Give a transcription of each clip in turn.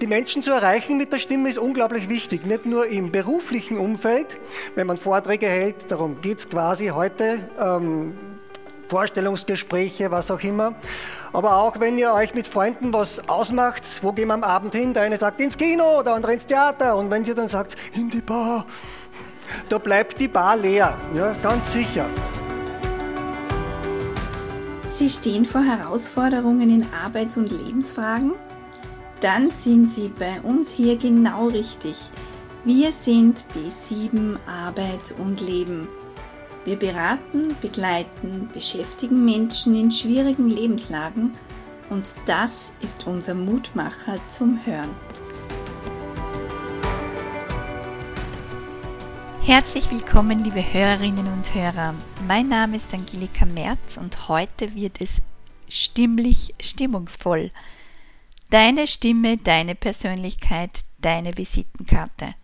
die Menschen zu erreichen mit der Stimme ist unglaublich wichtig. Nicht nur im beruflichen Umfeld, wenn man Vorträge hält, darum geht es quasi heute, ähm, Vorstellungsgespräche, was auch immer. Aber auch wenn ihr euch mit Freunden was ausmacht, wo gehen wir am Abend hin? Der eine sagt ins Kino, der andere ins Theater. Und wenn sie dann sagt, in die Bar, da bleibt die Bar leer, ja, ganz sicher. Sie stehen vor Herausforderungen in Arbeits- und Lebensfragen? Dann sind Sie bei uns hier genau richtig. Wir sind B7 Arbeit und Leben. Wir beraten, begleiten, beschäftigen Menschen in schwierigen Lebenslagen und das ist unser Mutmacher zum Hören. Herzlich willkommen, liebe Hörerinnen und Hörer. Mein Name ist Angelika Merz und heute wird es stimmlich stimmungsvoll. Deine Stimme, deine Persönlichkeit, deine Visitenkarte.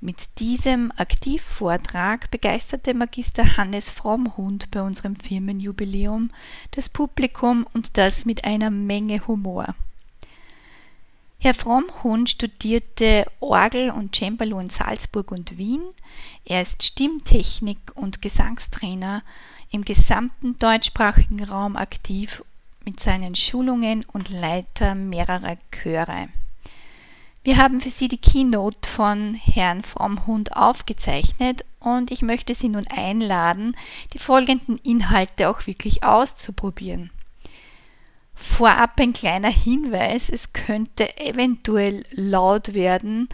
Mit diesem Aktivvortrag begeisterte Magister Hannes Frommhund bei unserem Firmenjubiläum das Publikum und das mit einer Menge Humor. Herr Frommhund studierte Orgel und Cembalo in Salzburg und Wien. Er ist Stimmtechnik- und Gesangstrainer im gesamten deutschsprachigen Raum aktiv mit seinen Schulungen und Leiter mehrerer Chöre. Wir haben für Sie die Keynote von Herrn Frommhund aufgezeichnet und ich möchte Sie nun einladen, die folgenden Inhalte auch wirklich auszuprobieren. Vorab ein kleiner Hinweis, es könnte eventuell laut werden,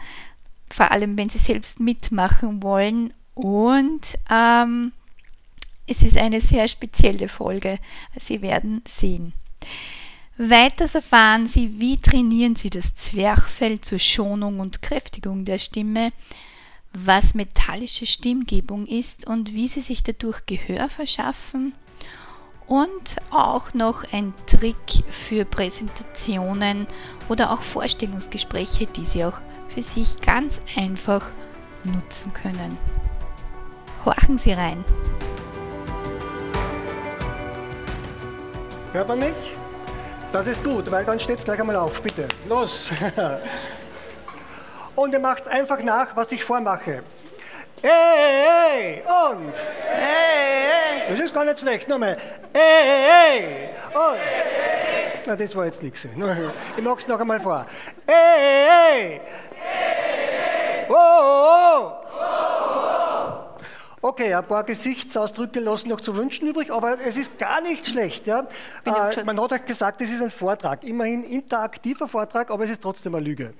vor allem wenn Sie selbst mitmachen wollen und ähm, es ist eine sehr spezielle Folge, Sie werden sehen. Weiters erfahren Sie, wie trainieren Sie das Zwerchfell zur Schonung und Kräftigung der Stimme, was metallische Stimmgebung ist und wie Sie sich dadurch Gehör verschaffen und auch noch ein Trick für Präsentationen oder auch Vorstellungsgespräche, die Sie auch für sich ganz einfach nutzen können. Horchen Sie rein. Hört man mich? Das ist gut, weil dann steht es gleich einmal auf. Bitte, los! Und ihr macht einfach nach, was ich vormache. Ey, ey, und. Ey, ey. Das ist gar nicht schlecht. Nochmal. Ey, ey, und. Na, das war jetzt nichts. Ich es noch einmal vor. Ey, ey. Oh, oh, oh. Okay, ein paar Gesichtsausdrücke lassen noch zu wünschen übrig, aber es ist gar nicht schlecht. Ja? Äh, man hat euch gesagt, es ist ein Vortrag, immerhin interaktiver Vortrag, aber es ist trotzdem eine Lüge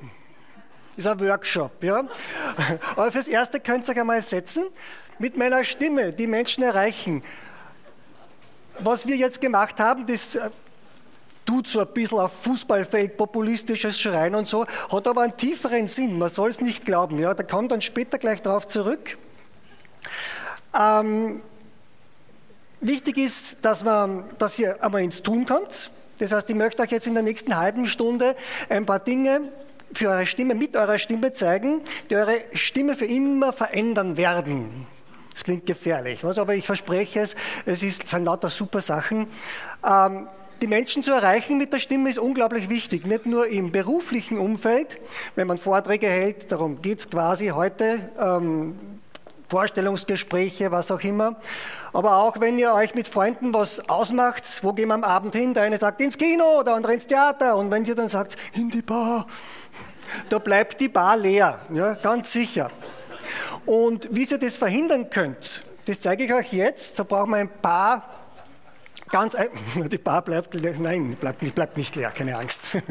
ist ein Workshop. Ja? Aber fürs Erste könnt ihr euch einmal setzen, mit meiner Stimme die Menschen erreichen. Was wir jetzt gemacht haben, das äh, tut so ein bisschen auf Fußballfeld populistisches Schreien und so, hat aber einen tieferen Sinn. Man soll es nicht glauben. Ja? Da kommt dann später gleich darauf zurück. Ähm, wichtig ist, dass, man, dass ihr einmal ins Tun kommt. Das heißt, ich möchte euch jetzt in der nächsten halben Stunde ein paar Dinge für eure Stimme, mit eurer Stimme zeigen, die eure Stimme für immer verändern werden. Das klingt gefährlich, was, aber ich verspreche es, es ist, sind lauter super Sachen. Ähm, die Menschen zu erreichen mit der Stimme ist unglaublich wichtig, nicht nur im beruflichen Umfeld, wenn man Vorträge hält, darum geht es quasi heute, ähm, Vorstellungsgespräche, was auch immer. Aber auch wenn ihr euch mit Freunden was ausmacht, wo gehen wir am Abend hin? Der eine sagt ins Kino, der andere ins Theater. Und wenn sie dann sagt, in die Bar, da bleibt die Bar leer, ja, ganz sicher. Und wie ihr das verhindern könnt, das zeige ich euch jetzt. Da brauchen wir ein paar ganz, die Bar bleibt leer, nein, bleibt, bleibt nicht leer, keine Angst.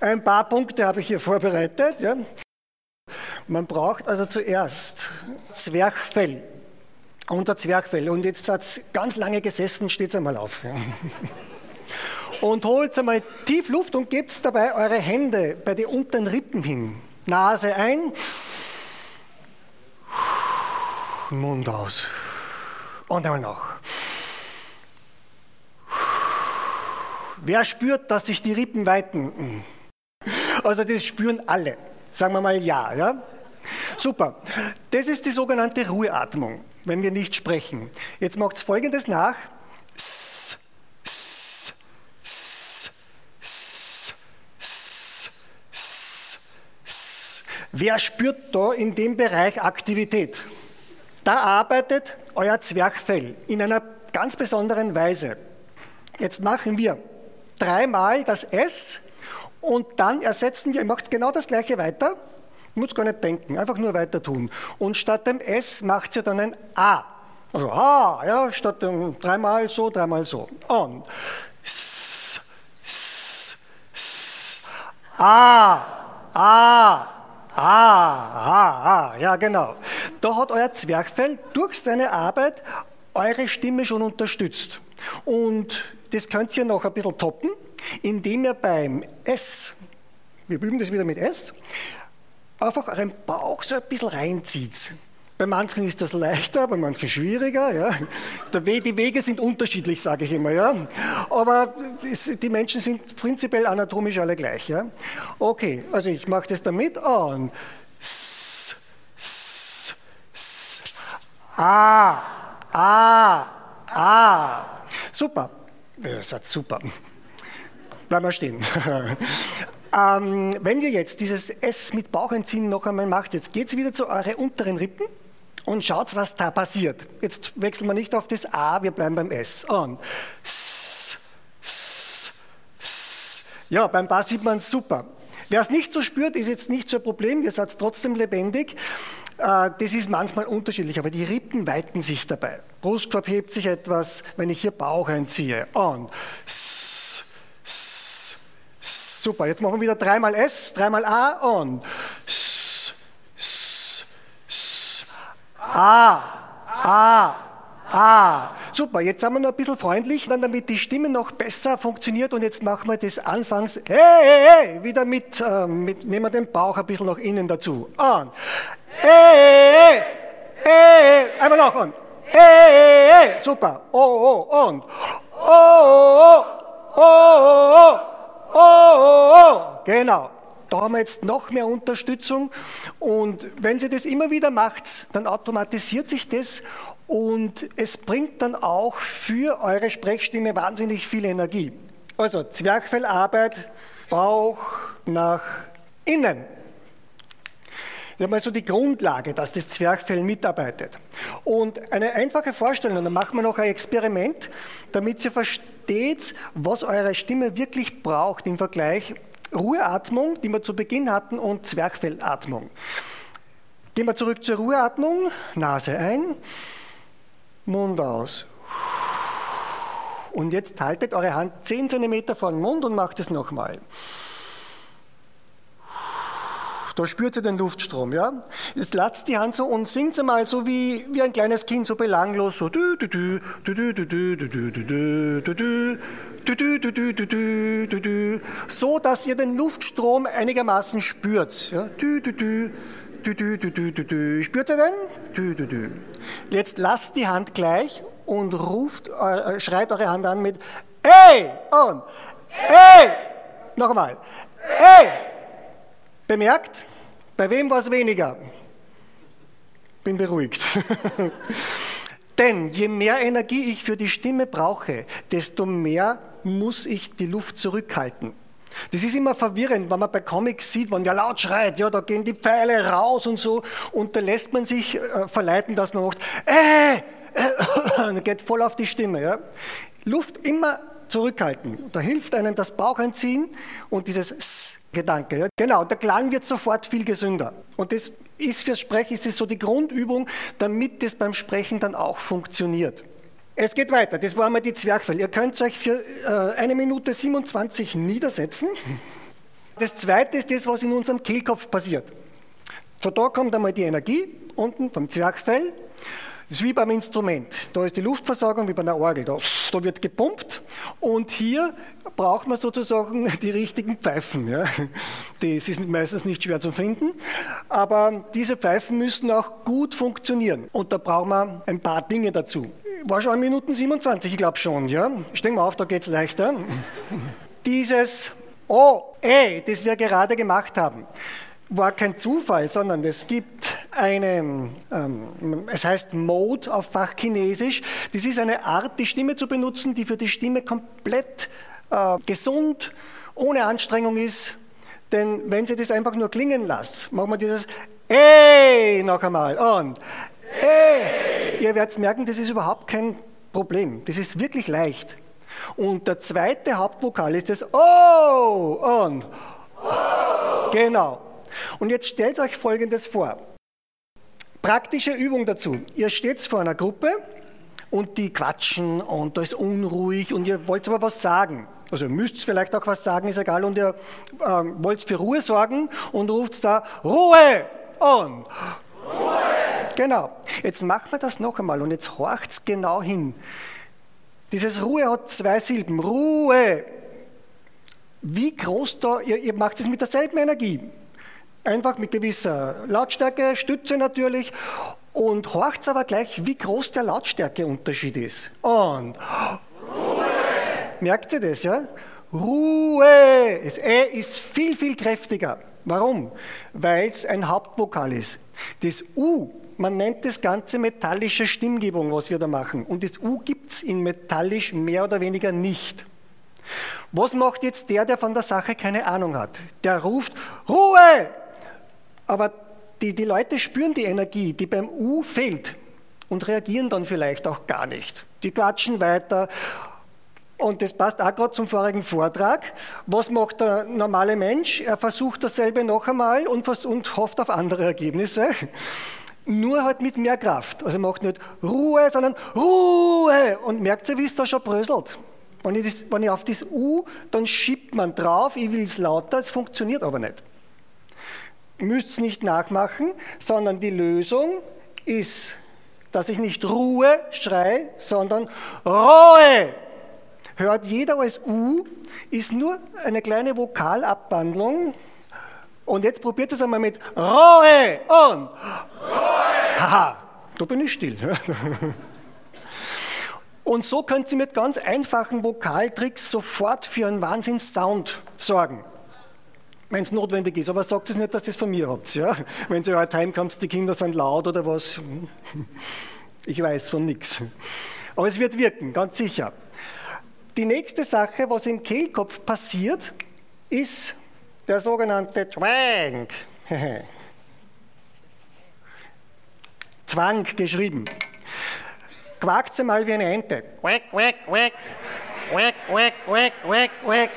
Ein paar Punkte habe ich hier vorbereitet. Ja. Man braucht also zuerst Zwerchfell. Unser Zwerchfell. Und jetzt hat es ganz lange gesessen, steht es einmal auf. Und holt einmal tief Luft und gebt dabei eure Hände bei den unteren Rippen hin. Nase ein, Mund aus. Und einmal noch. Wer spürt, dass sich die Rippen weiten? Also das spüren alle. Sagen wir mal ja, ja? Super. Das ist die sogenannte Ruheatmung, wenn wir nicht sprechen. Jetzt macht es folgendes nach. Wer spürt da in dem Bereich Aktivität? Da arbeitet euer Zwerchfell in einer ganz besonderen Weise. Jetzt machen wir dreimal das S und dann ersetzen wir, ihr macht genau das gleiche weiter, muss gar nicht denken, einfach nur weiter tun. Und statt dem S macht ihr dann ein A. Also A, ja, statt dem dreimal so, dreimal so. Und S, S, S, A, A, A, A, A, ja genau. Da hat euer Zwerchfell durch seine Arbeit eure Stimme schon unterstützt. Und das könnt ihr noch ein bisschen toppen, indem ihr beim S, wir üben das wieder mit S, einfach euren Bauch so ein bisschen reinzieht. Bei manchen ist das leichter, bei manchen schwieriger. Ja. Die Wege sind unterschiedlich, sage ich immer. Ja. Aber die Menschen sind prinzipiell anatomisch alle gleich. Ja. Okay, also ich mache das damit und s, s, s, a, a, a. Super. Ja, seid super. Bleiben wir stehen. Ähm, wenn ihr jetzt dieses S mit Bauchentziehen noch einmal macht, jetzt geht es wieder zu euren unteren Rippen und schaut, was da passiert. Jetzt wechseln wir nicht auf das A, wir bleiben beim S. Und S, S, S. Ja, beim Bass sieht man es super. Wer es nicht so spürt, ist jetzt nicht so ein Problem, ihr seid trotzdem lebendig. Äh, das ist manchmal unterschiedlich, aber die Rippen weiten sich dabei. Brustkorb hebt sich etwas, wenn ich hier Bauch einziehe. Und S. super, jetzt machen wir wieder dreimal S, dreimal A und S, S, S, A, A, A. Super, jetzt sind wir noch ein bisschen freundlich, dann damit die Stimme noch besser funktioniert und jetzt machen wir das anfangs hey, hey, hey, wieder mit, äh, mit, nehmen wir den Bauch ein bisschen nach innen dazu. Und hey, hey, hey, einmal noch und hey, hey, super. Oh, oh, und oh, oh, oh, oh, oh, oh, oh, genau. Da haben wir jetzt noch mehr Unterstützung und wenn Sie das immer wieder macht, dann automatisiert sich das und es bringt dann auch für eure Sprechstimme wahnsinnig viel Energie. Also Zwerchfellarbeit, Bauch nach innen. Wir haben also die Grundlage, dass das Zwerchfell mitarbeitet. Und eine einfache Vorstellung, dann machen wir noch ein Experiment, damit ihr versteht, was eure Stimme wirklich braucht im Vergleich Ruheatmung, die wir zu Beginn hatten, und Zwerchfellatmung. Gehen wir zurück zur Ruheatmung, Nase ein, Mund aus. Und jetzt haltet eure Hand 10 cm vor den Mund und macht es nochmal. Da spürt ihr den Luftstrom, ja? Jetzt lasst die Hand so und singt sie mal so wie, wie ein kleines Kind, so belanglos, so du du du du du du du du du du du so dass ihr den Luftstrom einigermaßen spürt. Ja? Du du du du du du du du spürt ihr den? Du du du. Jetzt lasst die Hand gleich und ruft, äh, schreit eure Hand an mit Hey und Hey. Noch einmal. Bemerkt, bei wem war es weniger? Bin beruhigt. Denn je mehr Energie ich für die Stimme brauche, desto mehr muss ich die Luft zurückhalten. Das ist immer verwirrend, wenn man bei Comics sieht, wenn der laut schreit, ja, da gehen die Pfeile raus und so, und da lässt man sich äh, verleiten, dass man macht, äh, äh, geht voll auf die Stimme. Ja. Luft immer zurückhalten. Da hilft einem das Baucheinziehen und dieses S Gedanke. Ja? Genau, der Klang wird sofort viel gesünder. Und das ist fürs Sprechen ist es so die Grundübung, damit das beim Sprechen dann auch funktioniert. Es geht weiter, das war einmal die Zwergfell. Ihr könnt euch für äh, eine Minute 27 niedersetzen. Das zweite ist das, was in unserem Kehlkopf passiert. Schon da kommt einmal die Energie unten vom Zwergfell das ist wie beim Instrument. Da ist die Luftversorgung wie bei einer Orgel. Da, da wird gepumpt und hier braucht man sozusagen die richtigen Pfeifen. Ja. Das ist meistens nicht schwer zu finden, aber diese Pfeifen müssen auch gut funktionieren. Und da brauchen wir ein paar Dinge dazu. War schon in Minuten 27, ich glaube schon. Ja. Stehen wir auf, da geht es leichter. Dieses Oh, ey, das wir gerade gemacht haben, war kein Zufall, sondern es gibt eine, ähm, es heißt Mode auf Fachchinesisch. Das ist eine Art, die Stimme zu benutzen, die für die Stimme komplett äh, gesund, ohne Anstrengung ist. Denn wenn Sie das einfach nur klingen lassen, machen wir dieses Ey noch einmal und Ey. Ihr werdet merken, das ist überhaupt kein Problem. Das ist wirklich leicht. Und der zweite Hauptvokal ist das Oh und oh. Genau. Und jetzt stellt euch Folgendes vor. Praktische Übung dazu. Ihr steht vor einer Gruppe und die quatschen und da ist unruhig und ihr wollt aber was sagen. Also ihr müsst vielleicht auch was sagen, ist egal. Und ihr äh, wollt für Ruhe sorgen und ruft da Ruhe und Ruhe. Genau. Jetzt machen wir das noch einmal und jetzt horcht's genau hin. Dieses Ruhe hat zwei Silben. Ruhe. Wie groß da, ihr, ihr macht es mit derselben Energie. Einfach mit gewisser Lautstärke, Stütze natürlich. Und horcht aber gleich, wie groß der Lautstärkeunterschied ist. Und Ruhe. Merkt ihr das, ja? Ruhe. Das Ä ist viel, viel kräftiger. Warum? Weil es ein Hauptvokal ist. Das U man nennt das Ganze metallische Stimmgebung, was wir da machen. Und das U gibt es in metallisch mehr oder weniger nicht. Was macht jetzt der, der von der Sache keine Ahnung hat? Der ruft Ruhe! Aber die, die Leute spüren die Energie, die beim U fehlt und reagieren dann vielleicht auch gar nicht. Die quatschen weiter. Und das passt auch gerade zum vorigen Vortrag. Was macht der normale Mensch? Er versucht dasselbe noch einmal und, und hofft auf andere Ergebnisse nur halt mit mehr Kraft. Also macht nicht Ruhe, sondern Ruhe. Und merkt ihr, wie es da schon bröselt? Wenn ich, das, wenn ich auf das U, dann schiebt man drauf, ich will es lauter, es funktioniert aber nicht. Müsst es nicht nachmachen, sondern die Lösung ist, dass ich nicht Ruhe schrei, sondern Ruhe. Hört jeder als U, ist nur eine kleine Vokalabwandlung und jetzt probiert es einmal mit Ruhe und Ruhe. Haha, da bin ich still. Und so könnt ihr mit ganz einfachen Vokaltricks sofort für einen Wahnsinns-Sound sorgen. Wenn es notwendig ist. Aber sagt es nicht, dass ihr es von mir habt. Ja? Wenn ihr heute heimkommt, die Kinder sind laut oder was. Ich weiß von nichts. Aber es wird wirken, ganz sicher. Die nächste Sache, was im Kehlkopf passiert, ist der sogenannte Twang. Zwang geschrieben. Quakt sie mal wie eine Ente. Quack, quack, quack. Quack, quack, quack, quack, quack.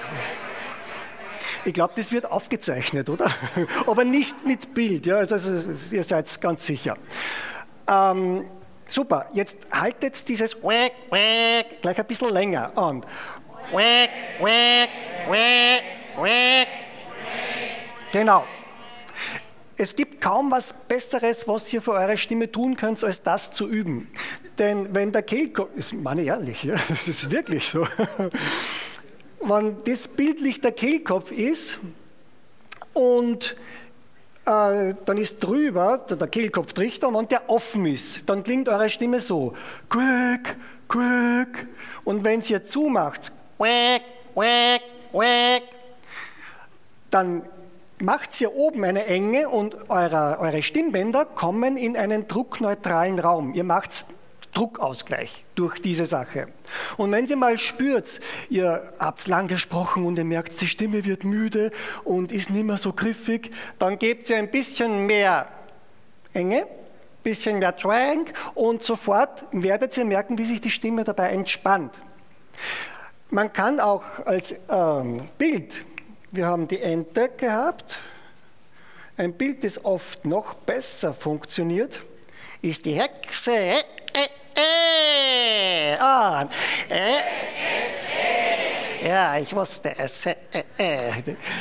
Ich glaube, das wird aufgezeichnet, oder? Aber nicht mit Bild, ja? Also, also ihr seid ganz sicher. Ähm, super, jetzt haltet dieses Quack, Quack gleich ein bisschen länger an. Quack, Quack, Quack, Quack. Genau. Es gibt kaum was Besseres, was ihr für eure Stimme tun könnt, als das zu üben. Denn wenn der Kehlkopf, ist meine ehrlich, ja, das ist wirklich so, wenn das bildlich der Kehlkopf ist und äh, dann ist drüber der Kehlkopftrichter und wenn der offen ist, dann klingt eure Stimme so, quack, quack. Und wenn ihr zumacht, quack, quack, quack, dann macht hier oben eine Enge und eure, eure Stimmbänder kommen in einen druckneutralen Raum. Ihr macht Druckausgleich durch diese Sache. Und wenn ihr mal spürt, ihr habt lang gesprochen und ihr merkt, die Stimme wird müde und ist nicht mehr so griffig, dann gebt ihr ein bisschen mehr Enge, bisschen mehr Twang und sofort werdet ihr merken, wie sich die Stimme dabei entspannt. Man kann auch als ähm, Bild wir haben die Ente gehabt. Ein Bild, das oft noch besser funktioniert, ist die Hexe. Äh, äh, ah, äh, ja, ich wusste es.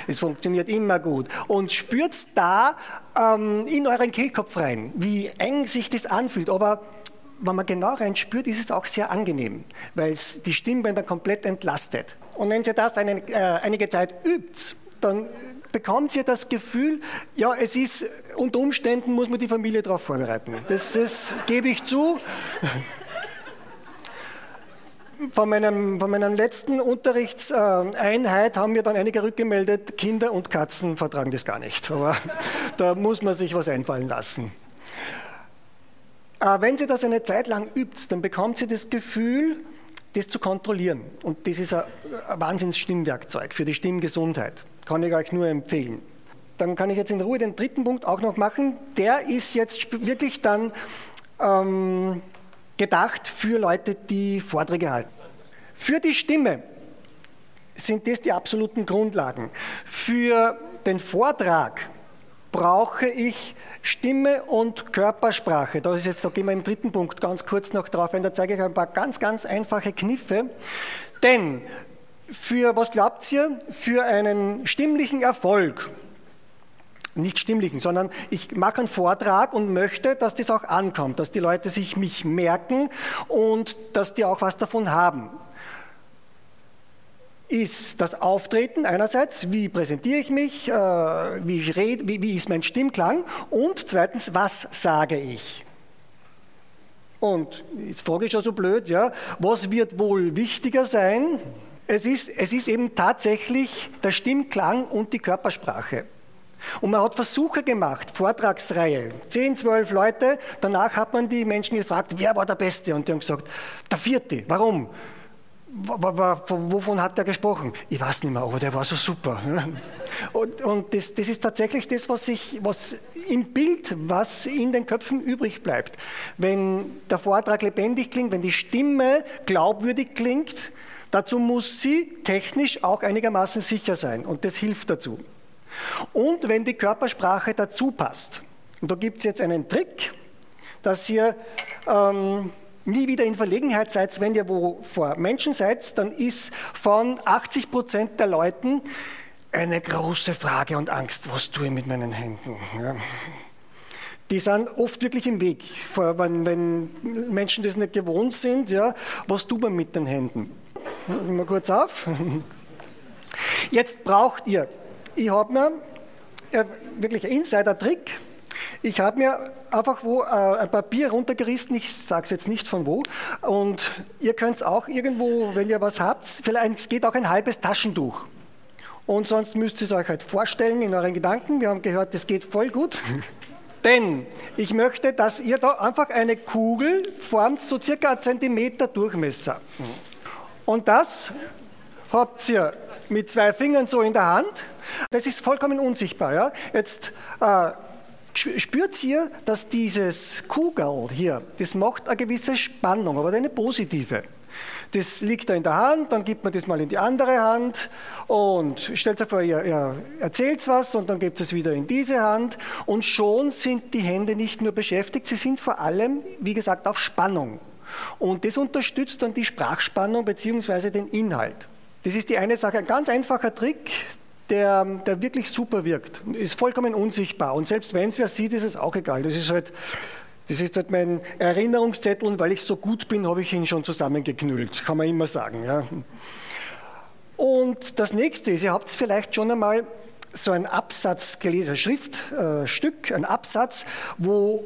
Es funktioniert immer gut. Und spürt da ähm, in euren Kehlkopf rein, wie eng sich das anfühlt. Aber wenn man genau rein spürt, ist es auch sehr angenehm, weil es die Stimmbänder komplett entlastet. Und wenn ihr das eine, äh, einige Zeit übt, dann bekommt ihr das Gefühl, ja, es ist, unter Umständen muss man die Familie darauf vorbereiten. Das gebe ich zu. Von, meinem, von meiner letzten Unterrichtseinheit haben mir dann einige rückgemeldet, Kinder und Katzen vertragen das gar nicht. Aber da muss man sich was einfallen lassen. Äh, wenn Sie das eine Zeit lang übt, dann bekommt Sie das Gefühl, das zu kontrollieren. Und das ist ein Wahnsinns-Stimmwerkzeug für die Stimmgesundheit. Kann ich euch nur empfehlen. Dann kann ich jetzt in Ruhe den dritten Punkt auch noch machen. Der ist jetzt wirklich dann ähm, gedacht für Leute, die Vorträge halten. Für die Stimme sind das die absoluten Grundlagen. Für den Vortrag brauche ich Stimme und Körpersprache. Da, ist jetzt, da gehen wir im dritten Punkt ganz kurz noch drauf ein. Da zeige ich ein paar ganz, ganz einfache Kniffe. Denn für, was glaubt ihr, für einen stimmlichen Erfolg, nicht stimmlichen, sondern ich mache einen Vortrag und möchte, dass das auch ankommt, dass die Leute sich mich merken und dass die auch was davon haben ist das Auftreten einerseits, wie präsentiere ich mich, äh, wie, ich rede, wie, wie ist mein Stimmklang und zweitens, was sage ich. Und jetzt frage ich schon so blöd, ja, was wird wohl wichtiger sein? Es ist, es ist eben tatsächlich der Stimmklang und die Körpersprache. Und man hat Versuche gemacht, Vortragsreihe, 10, 12 Leute. Danach hat man die Menschen gefragt, wer war der Beste? Und die haben gesagt, der vierte. Warum? Wovon hat er gesprochen? Ich weiß nicht mehr, aber der war so super. Und, und das, das, ist tatsächlich das, was, ich, was im Bild, was in den Köpfen übrig bleibt. Wenn der Vortrag lebendig klingt, wenn die Stimme glaubwürdig klingt, dazu muss sie technisch auch einigermaßen sicher sein und das hilft dazu. Und wenn die Körpersprache dazu passt. Und da gibt es jetzt einen Trick, dass ihr ähm, nie wieder in Verlegenheit seid, wenn ihr wo vor Menschen seid, dann ist von 80 Prozent der Leuten eine große Frage und Angst, was tue ich mit meinen Händen? Ja. Die sind oft wirklich im Weg, wenn, wenn, Menschen das nicht gewohnt sind, ja, was tut man mit den Händen? Mal kurz auf. Jetzt braucht ihr, ich habe mir äh, wirklich einen Insider-Trick, ich habe mir einfach wo äh, ein Papier runtergerissen, ich sage es jetzt nicht von wo, und ihr könnt es auch irgendwo, wenn ihr was habt, vielleicht es geht auch ein halbes Taschentuch. Und sonst müsst ihr es euch halt vorstellen in euren Gedanken. Wir haben gehört, das geht voll gut. Denn ich möchte, dass ihr da einfach eine Kugel formt, so circa einen Zentimeter Durchmesser. Und das habt ihr mit zwei Fingern so in der Hand. Das ist vollkommen unsichtbar. Ja? Jetzt äh, Spürt ihr, dass dieses Kugel hier, das macht eine gewisse Spannung, aber eine positive. Das liegt da in der Hand, dann gibt man das mal in die andere Hand und stellt sich vor, ihr, ihr erzählt was und dann gibt es wieder in diese Hand und schon sind die Hände nicht nur beschäftigt, sie sind vor allem, wie gesagt, auf Spannung. Und das unterstützt dann die Sprachspannung bzw. den Inhalt. Das ist die eine Sache, ein ganz einfacher Trick, der, der wirklich super wirkt. Ist vollkommen unsichtbar. Und selbst wenn es wer sieht, ist es auch egal. Das ist halt, das ist halt mein Erinnerungszettel und weil ich so gut bin, habe ich ihn schon zusammengeknüllt. Kann man immer sagen. Ja. Und das nächste ist, ihr habt es vielleicht schon einmal so ein Absatz gelesen, ein Schriftstück, ein Absatz, wo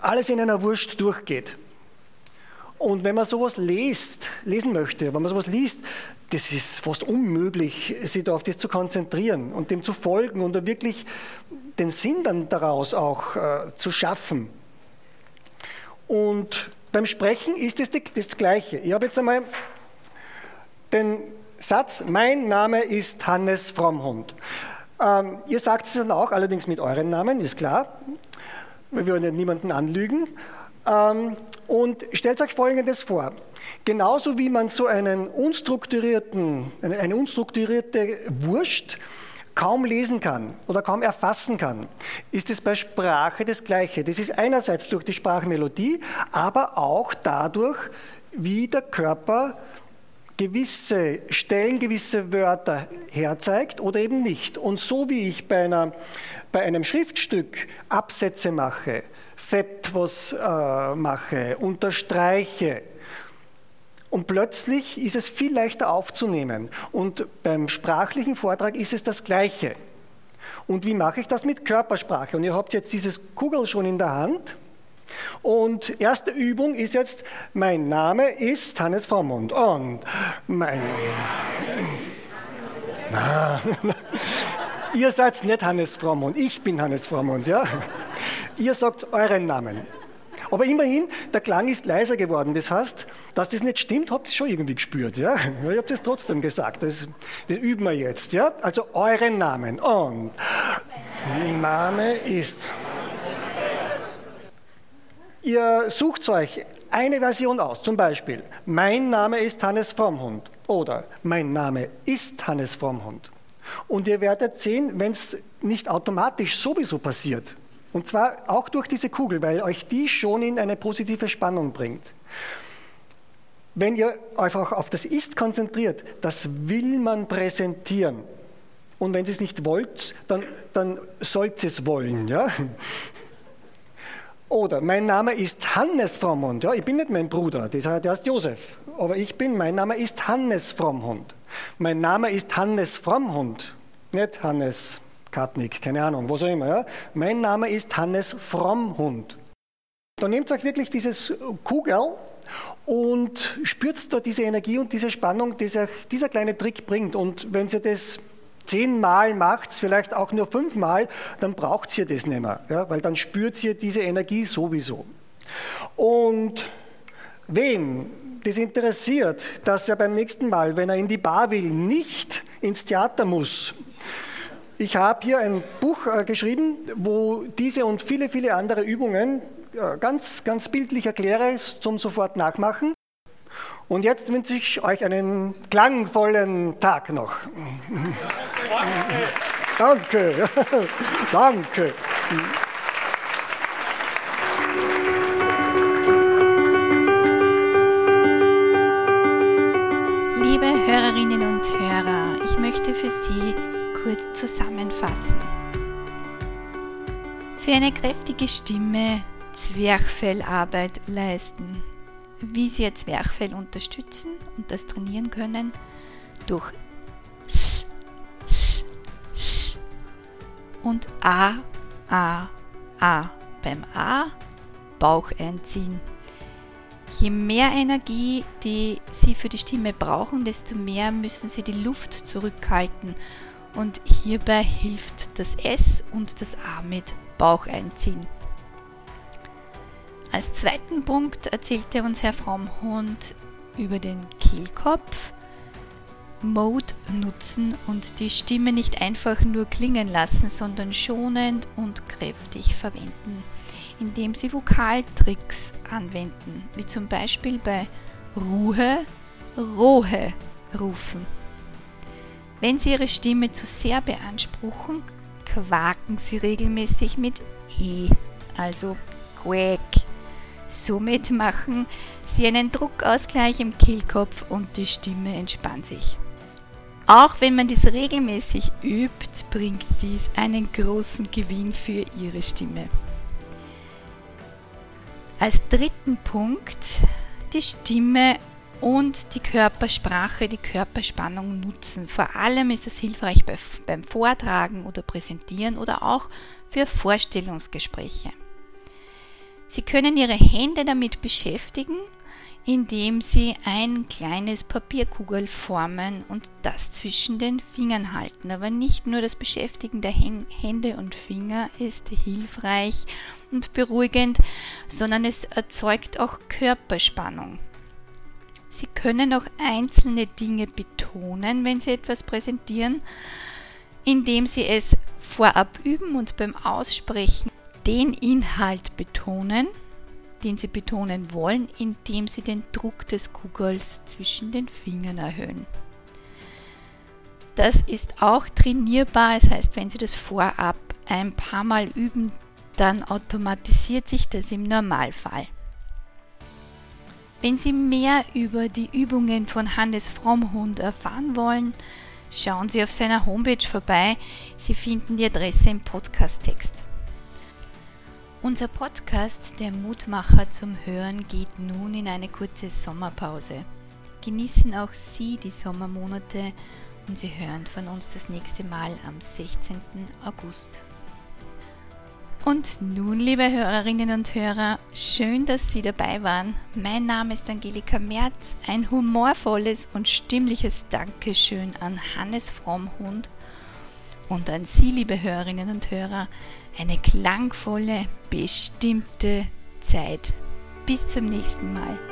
alles in einer Wurst durchgeht. Und wenn man sowas liest, lesen möchte, wenn man sowas liest, das ist fast unmöglich, sich da auf das zu konzentrieren und dem zu folgen und da wirklich den Sinn dann daraus auch äh, zu schaffen. Und beim Sprechen ist es das, das Gleiche. Ich habe jetzt einmal den Satz, mein Name ist Hannes Frommhund. Ähm, ihr sagt es dann auch, allerdings mit euren Namen, ist klar. Wir wollen ja niemanden anlügen. Ähm, und stellt euch Folgendes vor. Genauso wie man so einen unstrukturierten, eine, unstrukturierte Wurst kaum lesen kann oder kaum erfassen kann, ist es bei Sprache das Gleiche. Das ist einerseits durch die Sprachmelodie, aber auch dadurch, wie der Körper gewisse Stellen, gewisse Wörter herzeigt oder eben nicht. Und so wie ich bei, einer, bei einem Schriftstück Absätze mache, fett was äh, mache, unterstreiche, und plötzlich ist es viel leichter aufzunehmen. Und beim sprachlichen Vortrag ist es das Gleiche. Und wie mache ich das mit Körpersprache? Und ihr habt jetzt dieses Kugel schon in der Hand. Und erste Übung ist jetzt, mein Name ist Hannes Vormund. Und mein... Ihr seid nicht Hannes Vormund, ich bin Hannes Vormund, ja? Ihr sagt euren Namen. Aber immerhin, der Klang ist leiser geworden. Das heißt, Dass das nicht stimmt, habt ihr schon irgendwie gespürt. Ja? Ich habe das trotzdem gesagt. Das, das üben wir jetzt. Ja? Also euren Namen. Und Name ist. Ihr sucht euch eine Version aus. Zum Beispiel, mein Name ist Hannes Frommhund oder mein Name ist Hannes Frommhund. Und ihr werdet sehen, wenn es nicht automatisch sowieso passiert, und zwar auch durch diese Kugel, weil euch die schon in eine positive Spannung bringt. Wenn ihr euch auch auf das Ist konzentriert, das will man präsentieren. Und wenn ihr es nicht wollt, dann, dann sollt ihr es wollen. Ja? Oder mein Name ist Hannes Frommhund. Ja, ich bin nicht mein Bruder, der heißt Josef. Aber ich bin, mein Name ist Hannes Frommhund. Mein Name ist Hannes Frommhund, nicht Hannes Katnick, keine Ahnung, was auch immer. Ja? Mein Name ist Hannes Frommhund. Dann nehmt euch wirklich dieses Kugel und spürt da diese Energie und diese Spannung, die sich dieser kleine Trick bringt. Und wenn ihr das zehnmal macht, vielleicht auch nur fünfmal, dann braucht ihr das nicht mehr, ja? weil dann spürt ihr diese Energie sowieso. Und wem das interessiert, dass er beim nächsten Mal, wenn er in die Bar will, nicht ins Theater muss, ich habe hier ein Buch äh, geschrieben, wo diese und viele, viele andere Übungen äh, ganz, ganz bildlich erkläre zum sofort nachmachen. Und jetzt wünsche ich euch einen klangvollen Tag noch. Danke. Danke. Liebe Hörerinnen und Hörer, ich möchte für Sie kurz zusammenfassen. Für eine kräftige Stimme Zwerchfellarbeit leisten. Wie Sie Ihr Zwerchfell unterstützen und das trainieren können durch S, S, S und A, A, A. Beim A Bauch einziehen. Je mehr Energie, die Sie für die Stimme brauchen, desto mehr müssen Sie die Luft zurückhalten und hierbei hilft das S und das A mit Bauch einziehen. Als zweiten Punkt erzählte uns Herr Frommhund über den Kehlkopf, Mode nutzen und die Stimme nicht einfach nur klingen lassen, sondern schonend und kräftig verwenden, indem sie Vokaltricks anwenden, wie zum Beispiel bei Ruhe, Rohe rufen. Wenn Sie Ihre Stimme zu sehr beanspruchen, quaken Sie regelmäßig mit E, also Quäk. Somit machen Sie einen Druckausgleich im Kehlkopf und die Stimme entspannt sich. Auch wenn man dies regelmäßig übt, bringt dies einen großen Gewinn für Ihre Stimme. Als dritten Punkt die Stimme und die Körpersprache, die Körperspannung nutzen. Vor allem ist es hilfreich beim Vortragen oder Präsentieren oder auch für Vorstellungsgespräche. Sie können Ihre Hände damit beschäftigen, indem Sie ein kleines Papierkugel formen und das zwischen den Fingern halten. Aber nicht nur das Beschäftigen der Hände und Finger ist hilfreich und beruhigend, sondern es erzeugt auch Körperspannung. Sie können auch einzelne Dinge betonen, wenn Sie etwas präsentieren, indem Sie es vorab üben und beim Aussprechen den Inhalt betonen, den Sie betonen wollen, indem Sie den Druck des Kugels zwischen den Fingern erhöhen. Das ist auch trainierbar, das heißt, wenn Sie das vorab ein paar Mal üben, dann automatisiert sich das im Normalfall. Wenn Sie mehr über die Übungen von Hannes Frommhund erfahren wollen, schauen Sie auf seiner Homepage vorbei. Sie finden die Adresse im Podcast-Text. Unser Podcast, der Mutmacher zum Hören, geht nun in eine kurze Sommerpause. Genießen auch Sie die Sommermonate und Sie hören von uns das nächste Mal am 16. August. Und nun, liebe Hörerinnen und Hörer, schön, dass Sie dabei waren. Mein Name ist Angelika Merz. Ein humorvolles und stimmliches Dankeschön an Hannes Frommhund und an Sie, liebe Hörerinnen und Hörer, eine klangvolle, bestimmte Zeit. Bis zum nächsten Mal.